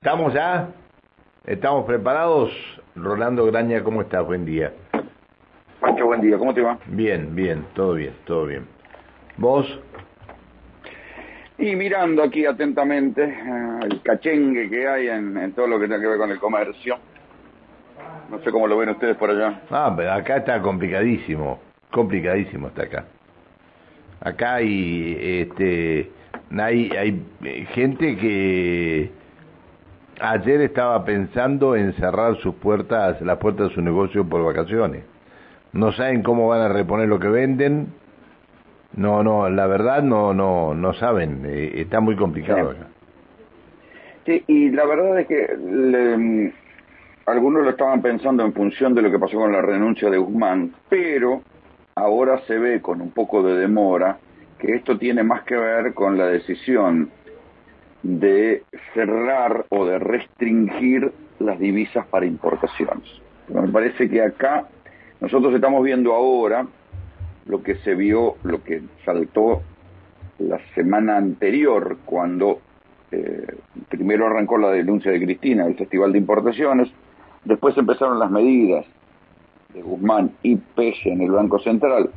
¿Estamos ya? ¿Estamos preparados? Rolando Graña, ¿cómo estás? Buen día. Pancho, buen día. ¿Cómo te va? Bien, bien, todo bien, todo bien. ¿Vos? Y mirando aquí atentamente eh, el cachengue que hay en, todo lo que tiene que ver con el comercio. No sé cómo lo ven ustedes por allá. Ah, pero acá está complicadísimo, complicadísimo está acá. Acá hay, este, hay, hay gente que ayer estaba pensando en cerrar sus puertas, las puertas de su negocio por vacaciones. No saben cómo van a reponer lo que venden. No, no, la verdad no, no, no saben. Eh, está muy complicado. Sí, y la verdad es que mm, algunos lo estaban pensando en función de lo que pasó con la renuncia de Guzmán, pero ahora se ve con un poco de demora que esto tiene más que ver con la decisión de cerrar o de restringir las divisas para importaciones. Me parece que acá nosotros estamos viendo ahora lo que se vio, lo que saltó la semana anterior cuando eh, primero arrancó la denuncia de Cristina del Festival de Importaciones, después empezaron las medidas de Guzmán y Pese en el Banco Central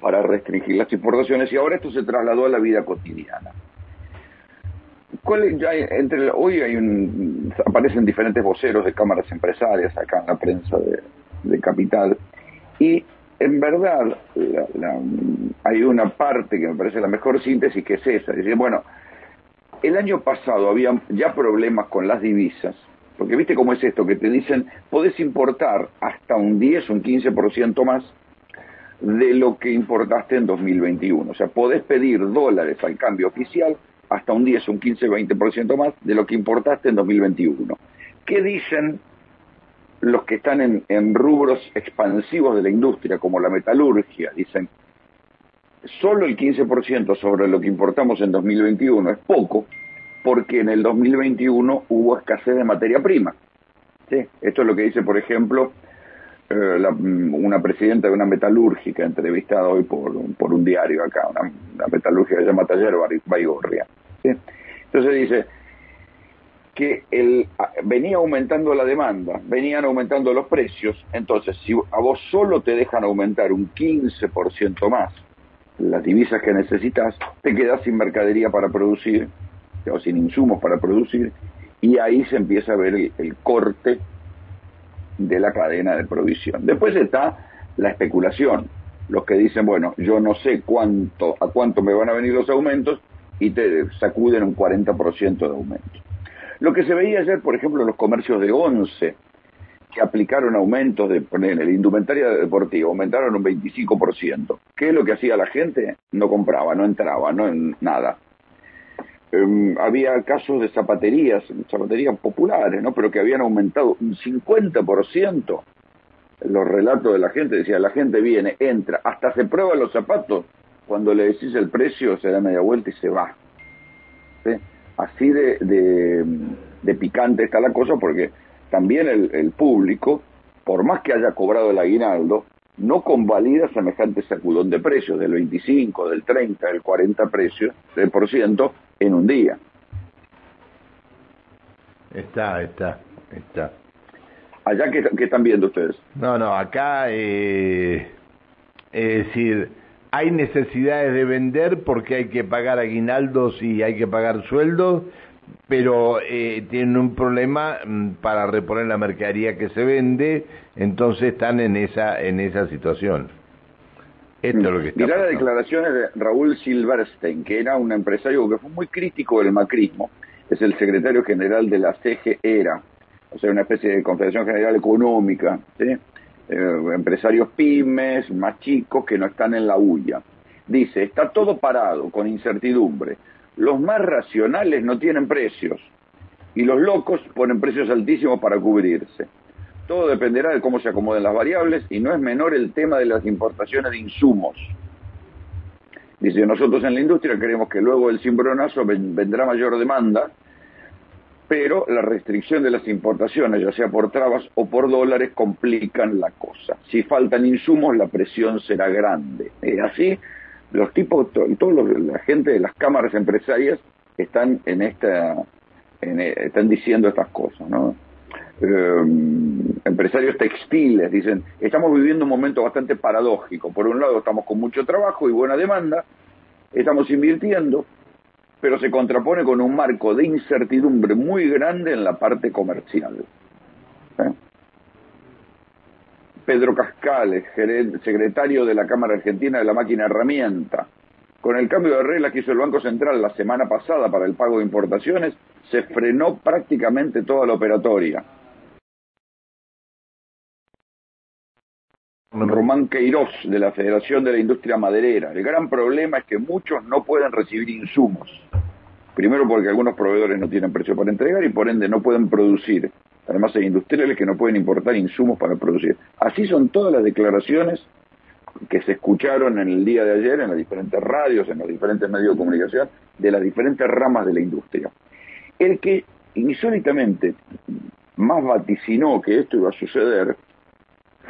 para restringir las importaciones y ahora esto se trasladó a la vida cotidiana. ¿Cuál, ya entre, hoy hay un, aparecen diferentes voceros de cámaras empresarias acá en la prensa de, Capital. Y en verdad hay una parte que me parece la mejor síntesis que es esa, es decir, bueno, el año pasado había ya problemas con las divisas, porque viste cómo es esto, que te dicen, podés importar hasta un 10 o un 15% más de lo que importaste en 2021. O sea, podés pedir dólares al cambio oficial hasta un 10, un 15, 20% más de lo que importaste en 2021. ¿Qué dicen los que están en, rubros expansivos de la industria, como la metalurgia? Dicen, solo el 15% sobre lo que importamos en 2021 es poco, porque en el 2021 hubo escasez de materia prima. Esto es lo que dice, por ejemplo, eh, una presidenta de una metalúrgica entrevistada hoy por, por un diario acá, una, metalúrgica que se llama Taller Baigorria. Entonces dice que el, venía aumentando la demanda, venían aumentando los precios, entonces si a vos solo te dejan aumentar un 15% más las divisas que necesitas, te quedas sin mercadería para producir, o sin insumos para producir, y ahí se empieza a ver el, corte de la cadena de provisión. Después está la especulación, los que dicen, bueno, yo no sé cuánto, a cuánto me van a venir los aumentos, y te sacuden un 40% de aumento. Lo que se veía ayer, por ejemplo, en los comercios de 11, que aplicaron aumentos de poner el indumentaria deportiva, aumentaron un 25%. ¿Qué es lo que hacía la gente? No compraba, no entraba, no en nada. Em, había casos de zapaterías, zapaterías populares, ¿no? Pero que habían aumentado un 50%. Los relatos de la gente decía, la gente viene, entra, hasta se prueba los zapatos cuando le decís el precio se da media vuelta y se va. Así de, de, picante está la cosa porque también el, público, por más que haya cobrado el aguinaldo, no convalida semejante sacudón de precios del 25, del 30, del 40 precios, del por ciento en un día. Está, está, está. ¿Allá qué, qué están viendo ustedes? No, no, acá, eh, es decir, hay necesidades de vender porque hay que pagar aguinaldos y hay que pagar sueldos, pero eh, tienen un problema mm, para reponer la mercadería que se vende, entonces están en esa en esa situación. Esto es lo que está Mirá las declaraciones de Raúl Silverstein, que era un empresario que fue muy crítico del macrismo, es el secretario general de la CG ERA, o sea, una especie de Confederación General Económica, ¿sí? Eh, empresarios pymes, más chicos, que no están en la huya. Dice, está todo parado, con incertidumbre. Los más racionales no tienen precios y los locos ponen precios altísimos para cubrirse. Todo dependerá de cómo se acomoden las variables y no es menor el tema de las importaciones de insumos. Dice, nosotros en la industria creemos que luego del cimbronazo vendrá mayor demanda pero la restricción de las importaciones, ya sea por trabas o por dólares, complican la cosa. Si faltan insumos, la presión será grande. Eh, así, los tipos, toda la gente de las cámaras empresarias están en esta, están diciendo estas cosas, ¿no? empresarios textiles dicen, estamos viviendo un momento bastante paradójico. Por un lado estamos con mucho trabajo y buena demanda, estamos invirtiendo, pero se contrapone con un marco de incertidumbre muy grande en la parte comercial. ¿Eh? Pedro Cascales, secretario de la Cámara Argentina de la Máquina Herramienta, con el cambio de reglas que hizo el Banco Central la semana pasada para el pago de importaciones, se frenó prácticamente toda la operatoria. Román Queiroz, de la Federación de la Industria Maderera. El gran problema es que muchos no pueden recibir insumos. Primero porque algunos proveedores no tienen precio para entregar y por ende no pueden producir. Además hay industriales que no pueden importar insumos para producir. Así son todas las declaraciones que se escucharon en el día de ayer en las diferentes radios, en los diferentes medios de comunicación, de las diferentes ramas de la industria. El que insólitamente más vaticinó que esto iba a suceder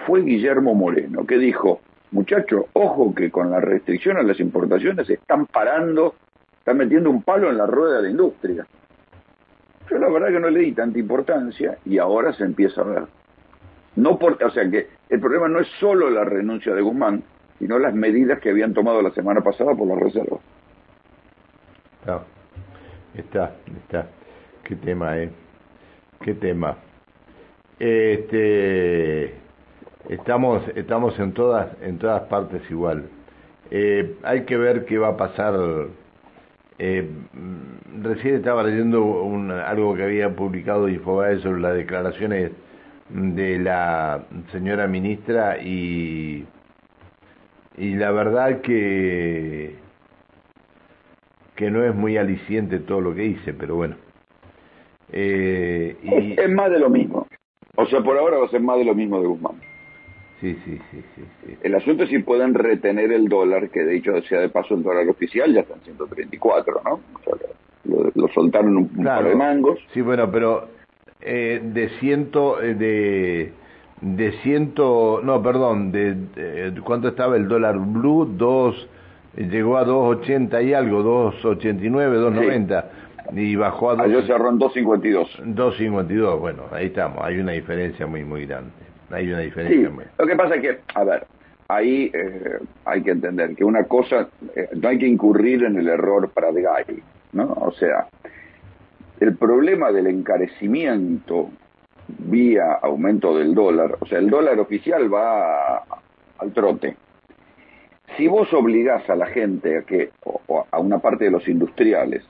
fue Guillermo Moreno, que dijo, muchachos, ojo que con la restricción a las importaciones están parando, están metiendo un palo en la rueda de la industria. Yo la verdad que no le di tanta importancia y ahora se empieza a ver. No por, o sea que el problema no es solo la renuncia de Guzmán, sino las medidas que habían tomado la semana pasada por la reserva. Está, está, está. Qué tema, eh. Qué tema. Este Estamos, estamos en todas, en todas partes igual. Eh, hay que ver qué va a pasar. Eh, recién estaba leyendo un, algo que había publicado Infobae sobre las declaraciones de la señora ministra y, y la verdad que que no es muy aliciente todo lo que dice, pero bueno. Eh, y... es más de lo mismo. O sea, por ahora va a ser más de lo mismo de Guzmán. Sí, sí, sí, sí, El asunto es si pueden retener el dólar, que de hecho sea de paso el dólar oficial ya está en 134, ¿no? O sea, lo, soltaron un, par de mangos. Sí, bueno, pero eh, de ciento, eh, de, de ciento, no, perdón, de, ¿cuánto estaba el dólar blue? Dos, llegó a 2.80 y algo, 2.89, 2.90. Y bajó a... Dos, Ayer cerró en 2.52. 2.52, bueno, ahí estamos, hay una diferencia muy, muy grande. Hay una diferencia. Sí, lo que pasa es que, a ver, ahí eh, hay que entender que una cosa, eh, no hay que incurrir en el error Pratgay, ¿no? O sea, el problema del encarecimiento vía aumento del dólar, o sea, el dólar oficial va al trote. Si vos obligás a la gente a que, o, a una parte de los industriales,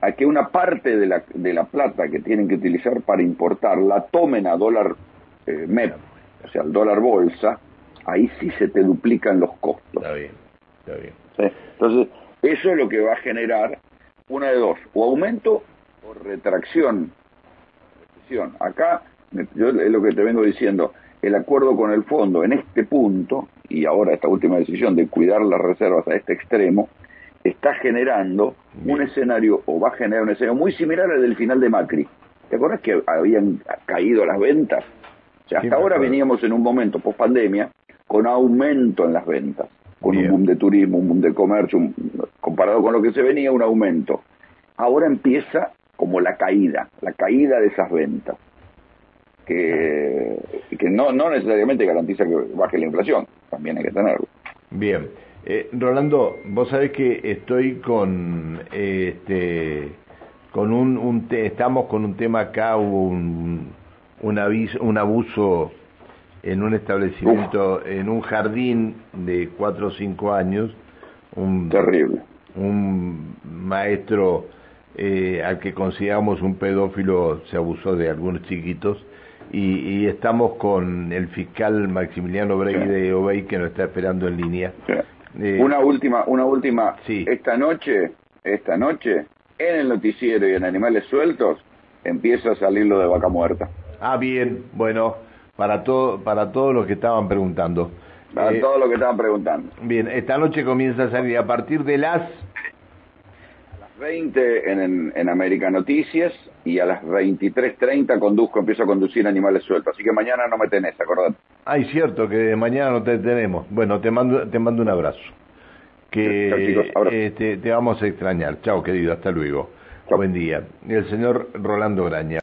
a que una parte de la, de la plata que tienen que utilizar para importar la tomen a dólar eh, MEP, o sea, el dólar bolsa, ahí sí se te duplican los costos. Está bien, está bien. Entonces, eso es lo que va a generar una de dos, o aumento o retracción. Acá, yo es lo que te vengo diciendo, el acuerdo con el fondo en este punto, y ahora esta última decisión de cuidar las reservas a este extremo, está generando un escenario, o va a generar un escenario muy similar al del final de Macri. ¿Te acuerdas que habían caído las ventas? Hasta ahora veníamos en un momento post pandemia con aumento en las ventas, con un boom de turismo, un boom de comercio, comparado con lo que se venía, un aumento. Ahora empieza como la caída, la caída de esas ventas, que, que no, no necesariamente garantiza que baje la inflación, también hay que tenerlo. Bien. Eh, Rolando, vos sabés que estoy con este con un, un estamos con un tema acá, un un, aviso, un abuso en un establecimiento, en un jardín de cuatro o cinco años. Un, Terrible. Un maestro eh, al que consideramos un pedófilo se abusó de algunos chiquitos. Y, estamos con el fiscal Maximiliano Brey de Obey que nos está esperando en línea. Eh, una última, una última. Sí. Esta noche, esta noche, en el noticiero y en Animales Sueltos, empieza a salir lo de vaca muerta. Ah, bien, bueno, para todo, para todos los que estaban preguntando. Para eh, todos los que estaban preguntando. Bien, esta noche comienza a salir a partir de las... A las 20 en, en, América Noticias y a las 23.30 conduzco, empiezo a conducir animales sueltos. Así que mañana no me tenés, acordate. Ay, cierto, que mañana no te tenemos. Bueno, te mando, te mando un abrazo. Que este, te vamos a extrañar. Chao, querido, hasta luego. Buen día. El señor Rolando Graña.